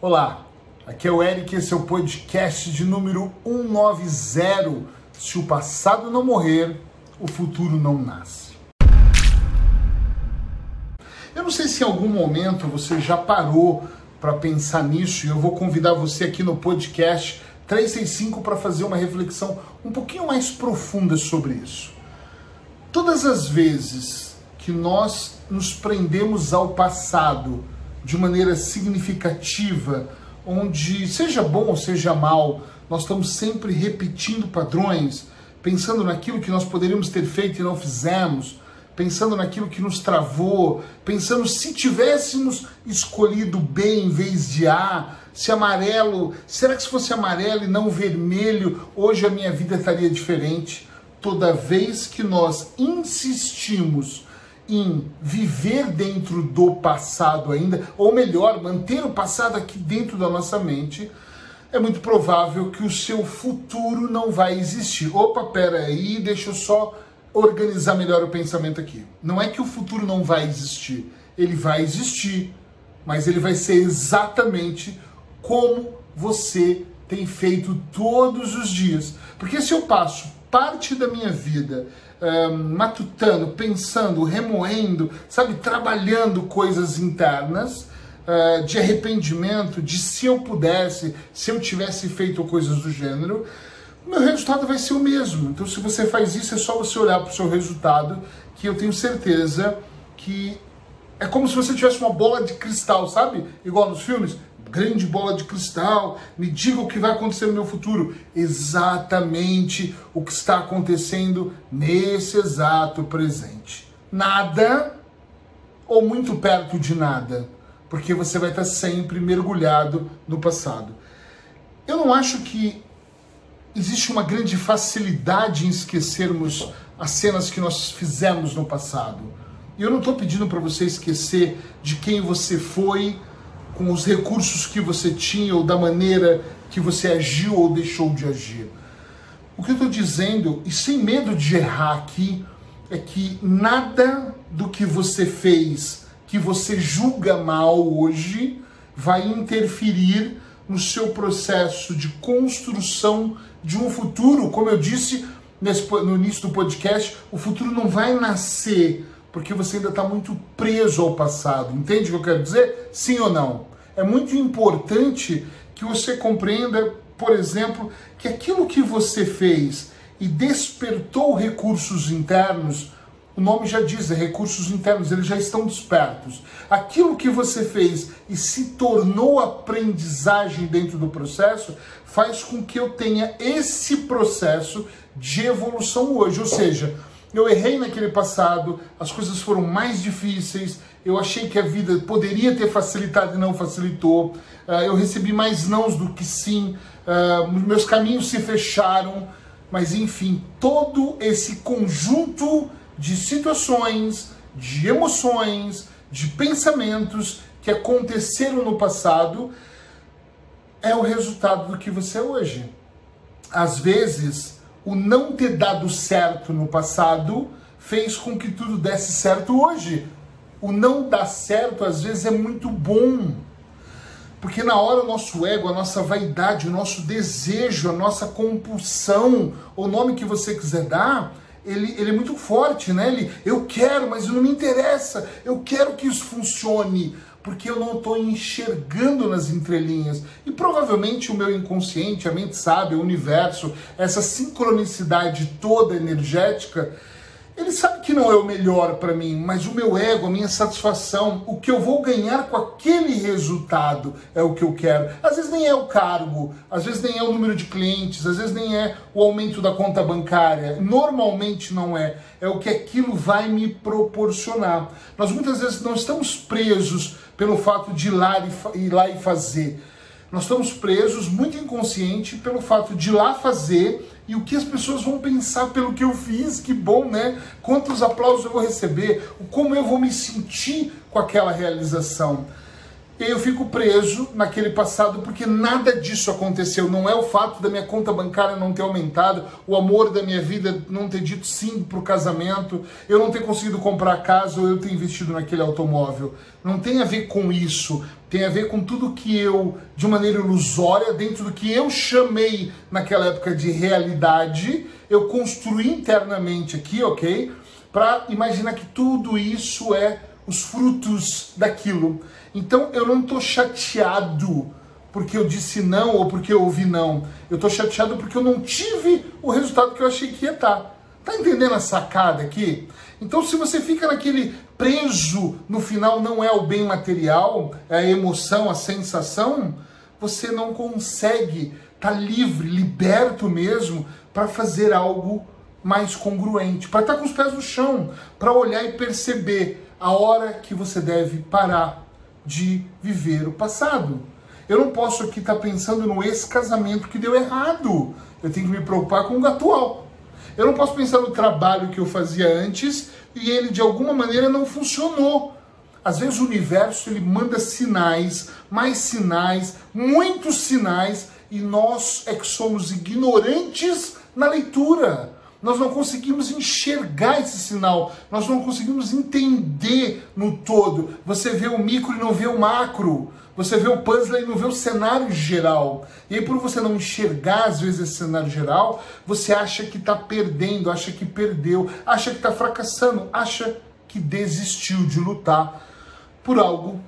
Olá, aqui é o Eric, esse é o podcast de número 190. Se o passado não morrer, o futuro não nasce. Eu não sei se em algum momento você já parou para pensar nisso e eu vou convidar você aqui no podcast 365 para fazer uma reflexão um pouquinho mais profunda sobre isso. Todas as vezes que nós nos prendemos ao passado, de maneira significativa, onde, seja bom ou seja mal, nós estamos sempre repetindo padrões, pensando naquilo que nós poderíamos ter feito e não fizemos, pensando naquilo que nos travou, pensando se tivéssemos escolhido B em vez de A, se amarelo, será que se fosse amarelo e não vermelho, hoje a minha vida estaria diferente? Toda vez que nós insistimos em viver dentro do passado ainda, ou melhor, manter o passado aqui dentro da nossa mente, é muito provável que o seu futuro não vai existir. Opa, pera aí, deixa eu só organizar melhor o pensamento aqui. Não é que o futuro não vai existir, ele vai existir, mas ele vai ser exatamente como você tem feito todos os dias. Porque se eu passo parte da minha vida matutando, pensando, remoendo, sabe, trabalhando coisas internas uh, de arrependimento, de se eu pudesse, se eu tivesse feito coisas do gênero, o meu resultado vai ser o mesmo. Então, se você faz isso, é só você olhar para o seu resultado, que eu tenho certeza que é como se você tivesse uma bola de cristal, sabe? Igual nos filmes grande bola de cristal, me diga o que vai acontecer no meu futuro. Exatamente o que está acontecendo nesse exato presente. Nada ou muito perto de nada, porque você vai estar sempre mergulhado no passado. Eu não acho que existe uma grande facilidade em esquecermos as cenas que nós fizemos no passado. E eu não estou pedindo para você esquecer de quem você foi, com os recursos que você tinha ou da maneira que você agiu ou deixou de agir. O que eu estou dizendo, e sem medo de errar aqui, é que nada do que você fez, que você julga mal hoje, vai interferir no seu processo de construção de um futuro. Como eu disse nesse, no início do podcast, o futuro não vai nascer porque você ainda está muito preso ao passado. Entende o que eu quero dizer? Sim ou não? É muito importante que você compreenda, por exemplo, que aquilo que você fez e despertou recursos internos, o nome já diz, é recursos internos, eles já estão despertos. Aquilo que você fez e se tornou aprendizagem dentro do processo, faz com que eu tenha esse processo de evolução hoje. Ou seja, eu errei naquele passado, as coisas foram mais difíceis, eu achei que a vida poderia ter facilitado e não facilitou, ah, eu recebi mais nãos do que sim, ah, meus caminhos se fecharam, mas enfim, todo esse conjunto de situações, de emoções, de pensamentos que aconteceram no passado é o resultado do que você é hoje. Às vezes, o não ter dado certo no passado fez com que tudo desse certo hoje. O não dar certo às vezes é muito bom. Porque na hora o nosso ego, a nossa vaidade, o nosso desejo, a nossa compulsão, o nome que você quiser dar, ele, ele é muito forte, né? Ele, eu quero, mas não me interessa. Eu quero que isso funcione porque eu não estou enxergando nas entrelinhas. E provavelmente o meu inconsciente, a mente sabe, o universo, essa sincronicidade toda energética, ele sabe que não é o melhor para mim, mas o meu ego, a minha satisfação, o que eu vou ganhar com aquele resultado é o que eu quero. Às vezes nem é o cargo, às vezes nem é o número de clientes, às vezes nem é o aumento da conta bancária. Normalmente não é. É o que aquilo vai me proporcionar. Nós muitas vezes não estamos presos pelo fato de ir lá e, ir lá e fazer. Nós estamos presos, muito inconsciente, pelo fato de lá fazer e o que as pessoas vão pensar pelo que eu fiz, que bom, né? Quantos aplausos eu vou receber, como eu vou me sentir com aquela realização. E eu fico preso naquele passado porque nada disso aconteceu. Não é o fato da minha conta bancária não ter aumentado, o amor da minha vida não ter dito sim para o casamento, eu não ter conseguido comprar casa ou eu ter investido naquele automóvel. Não tem a ver com isso. tem a ver com tudo que eu, de maneira ilusória, dentro do que eu chamei naquela época de realidade, eu construí internamente aqui, ok? Para imaginar que tudo isso é os frutos daquilo. Então eu não estou chateado porque eu disse não ou porque eu ouvi não. Eu estou chateado porque eu não tive o resultado que eu achei que ia estar. Tá entendendo a sacada aqui? Então, se você fica naquele preso, no final não é o bem material, é a emoção, a sensação, você não consegue estar tá livre, liberto mesmo, para fazer algo mais congruente, para estar tá com os pés no chão, para olhar e perceber a hora que você deve parar de viver o passado. Eu não posso aqui estar tá pensando no ex-casamento que deu errado. Eu tenho que me preocupar com o atual. Eu não posso pensar no trabalho que eu fazia antes e ele de alguma maneira não funcionou. Às vezes o universo ele manda sinais, mais sinais, muitos sinais e nós é que somos ignorantes na leitura. Nós não conseguimos enxergar esse sinal, nós não conseguimos entender no todo. Você vê o micro e não vê o macro. Você vê o puzzle e não vê o cenário geral. E aí, por você não enxergar, às vezes, esse cenário geral, você acha que está perdendo, acha que perdeu, acha que está fracassando, acha que desistiu de lutar por algo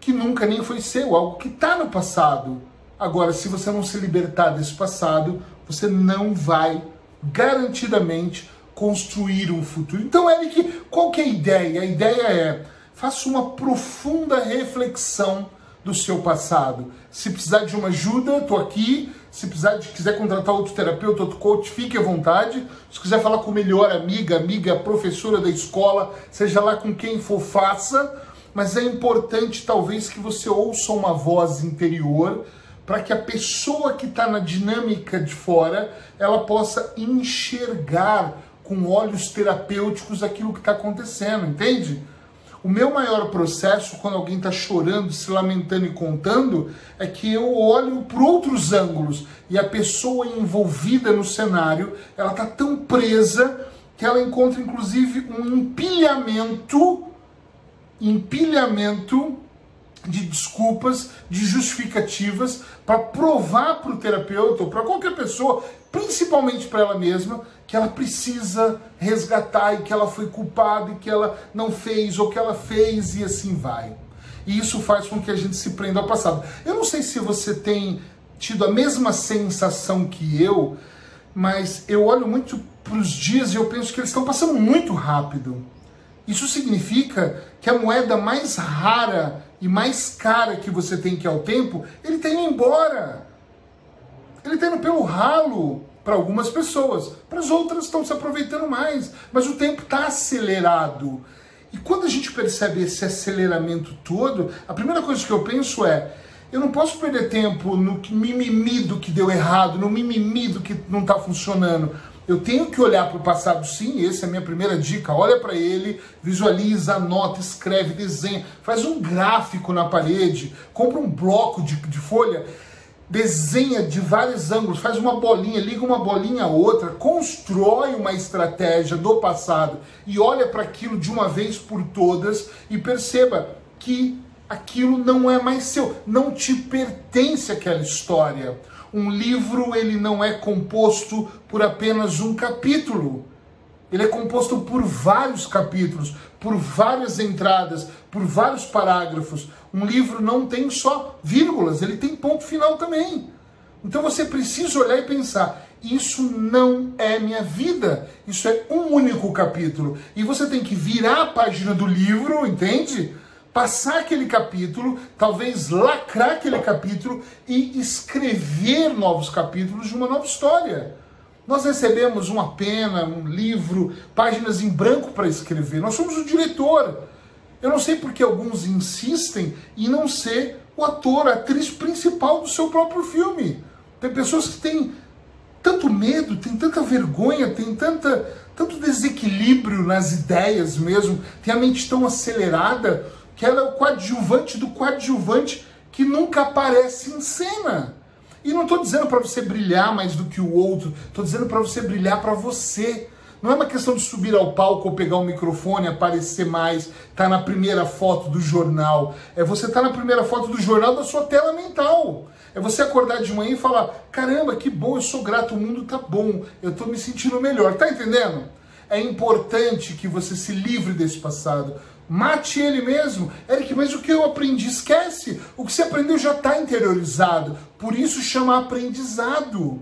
que nunca nem foi seu, algo que está no passado. Agora, se você não se libertar desse passado, você não vai garantidamente construir um futuro. Então, Eric, qual que é a ideia? A ideia é faça uma profunda reflexão do seu passado. Se precisar de uma ajuda, estou aqui. Se precisar de, quiser contratar outro terapeuta, outro coach, fique à vontade. Se quiser falar com melhor amiga, amiga, professora da escola, seja lá com quem for, faça. Mas é importante, talvez, que você ouça uma voz interior para que a pessoa que está na dinâmica de fora ela possa enxergar com olhos terapêuticos aquilo que está acontecendo, entende? O meu maior processo, quando alguém está chorando, se lamentando e contando, é que eu olho por outros ângulos e a pessoa envolvida no cenário, ela está tão presa que ela encontra inclusive um empilhamento, empilhamento de desculpas, de justificativas para provar para o terapeuta ou para qualquer pessoa, principalmente para ela mesma, que ela precisa resgatar e que ela foi culpada e que ela não fez ou que ela fez e assim vai. E isso faz com que a gente se prenda ao passado. Eu não sei se você tem tido a mesma sensação que eu, mas eu olho muito para os dias e eu penso que eles estão passando muito rápido. Isso significa que a moeda mais rara e mais cara que você tem, que é o tempo, ele está indo embora. Ele está indo pelo ralo para algumas pessoas, para as outras estão se aproveitando mais, mas o tempo está acelerado. E quando a gente percebe esse aceleramento todo, a primeira coisa que eu penso é: eu não posso perder tempo no mimimi do que deu errado, no mimimi do que não está funcionando. Eu tenho que olhar para o passado, sim, essa é a minha primeira dica. Olha para ele, visualiza, anota, escreve, desenha, faz um gráfico na parede, compra um bloco de, de folha, desenha de vários ângulos, faz uma bolinha, liga uma bolinha a outra, constrói uma estratégia do passado e olha para aquilo de uma vez por todas e perceba que aquilo não é mais seu, não te pertence aquela história. Um livro ele não é composto por apenas um capítulo. Ele é composto por vários capítulos, por várias entradas, por vários parágrafos. Um livro não tem só vírgulas, ele tem ponto final também. Então você precisa olhar e pensar: isso não é minha vida, isso é um único capítulo. E você tem que virar a página do livro, entende? Passar aquele capítulo, talvez lacrar aquele capítulo e escrever novos capítulos de uma nova história. Nós recebemos uma pena, um livro, páginas em branco para escrever. Nós somos o diretor. Eu não sei porque alguns insistem em não ser o ator, a atriz principal do seu próprio filme. Tem pessoas que têm tanto medo, têm tanta vergonha, têm tanta, tanto desequilíbrio nas ideias mesmo, tem a mente tão acelerada que ela é o coadjuvante do coadjuvante que nunca aparece em cena. E não estou dizendo para você brilhar mais do que o outro, estou dizendo para você brilhar para você. Não é uma questão de subir ao palco ou pegar o microfone, aparecer mais, tá na primeira foto do jornal. É você estar tá na primeira foto do jornal da sua tela mental. É você acordar de manhã e falar: caramba, que bom, eu sou grato, o mundo tá bom, eu tô me sentindo melhor. Tá entendendo? É importante que você se livre desse passado. Mate ele mesmo. Eric, mas o que eu aprendi? Esquece. O que você aprendeu já está interiorizado. Por isso chama aprendizado.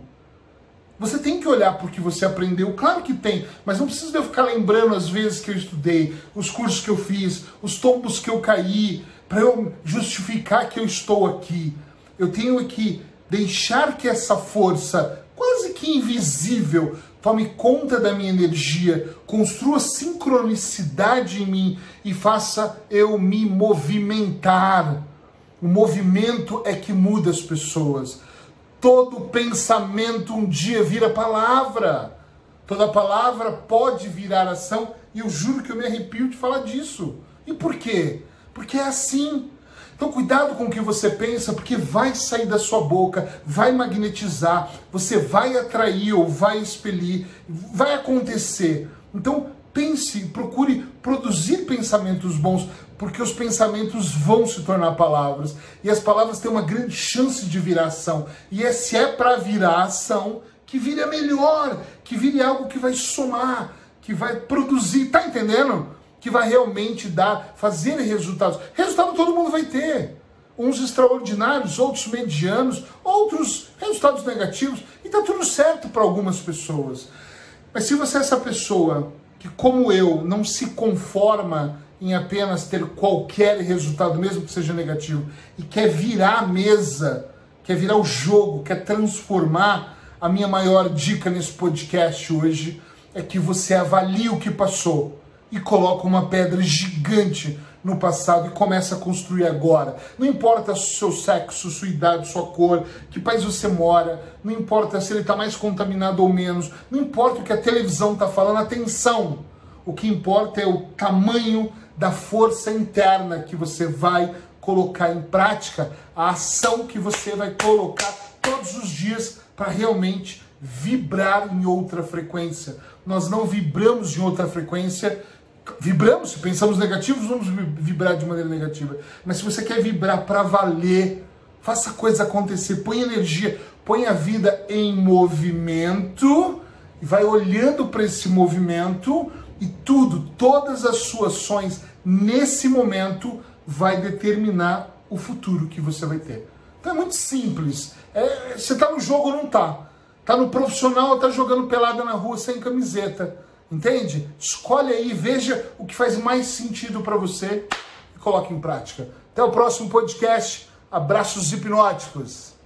Você tem que olhar porque você aprendeu, claro que tem, mas não precisa eu ficar lembrando as vezes que eu estudei, os cursos que eu fiz, os tombos que eu caí, para eu justificar que eu estou aqui. Eu tenho que deixar que essa força, quase que invisível, tome conta da minha energia, construa sincronicidade em mim e faça eu me movimentar. O movimento é que muda as pessoas. Todo pensamento um dia vira palavra. Toda palavra pode virar ação e eu juro que eu me arrepio de falar disso. E por quê? Porque é assim. Então cuidado com o que você pensa, porque vai sair da sua boca, vai magnetizar, você vai atrair ou vai expelir, vai acontecer. Então pense, procure produzir pensamentos bons, porque os pensamentos vão se tornar palavras. E as palavras têm uma grande chance de virar ação. E é, se é para virar ação, que vire a melhor, que vire algo que vai somar, que vai produzir. Tá entendendo? Que vai realmente dar, fazer resultados. Resultado todo mundo vai ter. Uns extraordinários, outros medianos, outros resultados negativos. E tá tudo certo para algumas pessoas. Mas se você é essa pessoa que, como eu, não se conforma em apenas ter qualquer resultado, mesmo que seja negativo, e quer virar a mesa, quer virar o jogo, quer transformar, a minha maior dica nesse podcast hoje é que você avalie o que passou e coloca uma pedra gigante no passado e começa a construir agora. Não importa seu sexo, sua idade, sua cor, que país você mora, não importa se ele está mais contaminado ou menos, não importa o que a televisão está falando, atenção! O que importa é o tamanho da força interna que você vai colocar em prática, a ação que você vai colocar todos os dias para realmente vibrar em outra frequência. Nós não vibramos em outra frequência. Vibramos, se pensamos negativos, vamos vibrar de maneira negativa. Mas se você quer vibrar para valer, faça a coisa acontecer, põe energia, põe a vida em movimento e vai olhando para esse movimento e tudo, todas as suas ações nesse momento vai determinar o futuro que você vai ter. Então é muito simples. É, você está no jogo ou não está? Está no profissional ou está jogando pelada na rua sem camiseta? Entende? Escolhe aí, veja o que faz mais sentido para você e coloque em prática. Até o próximo podcast. Abraços hipnóticos.